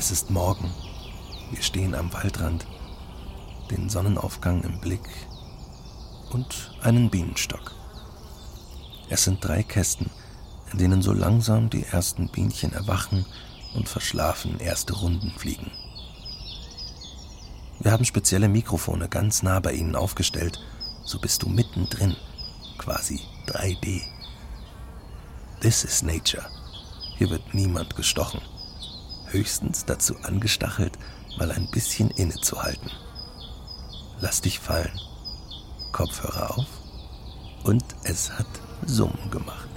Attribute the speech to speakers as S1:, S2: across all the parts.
S1: Es ist Morgen. Wir stehen am Waldrand, den Sonnenaufgang im Blick und einen Bienenstock. Es sind drei Kästen, in denen so langsam die ersten Bienchen erwachen und verschlafen erste Runden fliegen. Wir haben spezielle Mikrofone ganz nah bei ihnen aufgestellt, so bist du mittendrin, quasi 3D. This is nature. Hier wird niemand gestochen. Höchstens dazu angestachelt, mal ein bisschen innezuhalten. Lass dich fallen. Kopfhörer auf. Und es hat Summen gemacht.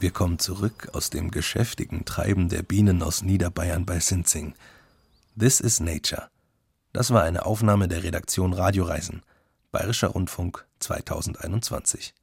S1: Wir kommen zurück aus dem geschäftigen Treiben der Bienen aus Niederbayern bei Sinzing. This is Nature. Das war eine Aufnahme der Redaktion Radioreisen. Bayerischer Rundfunk 2021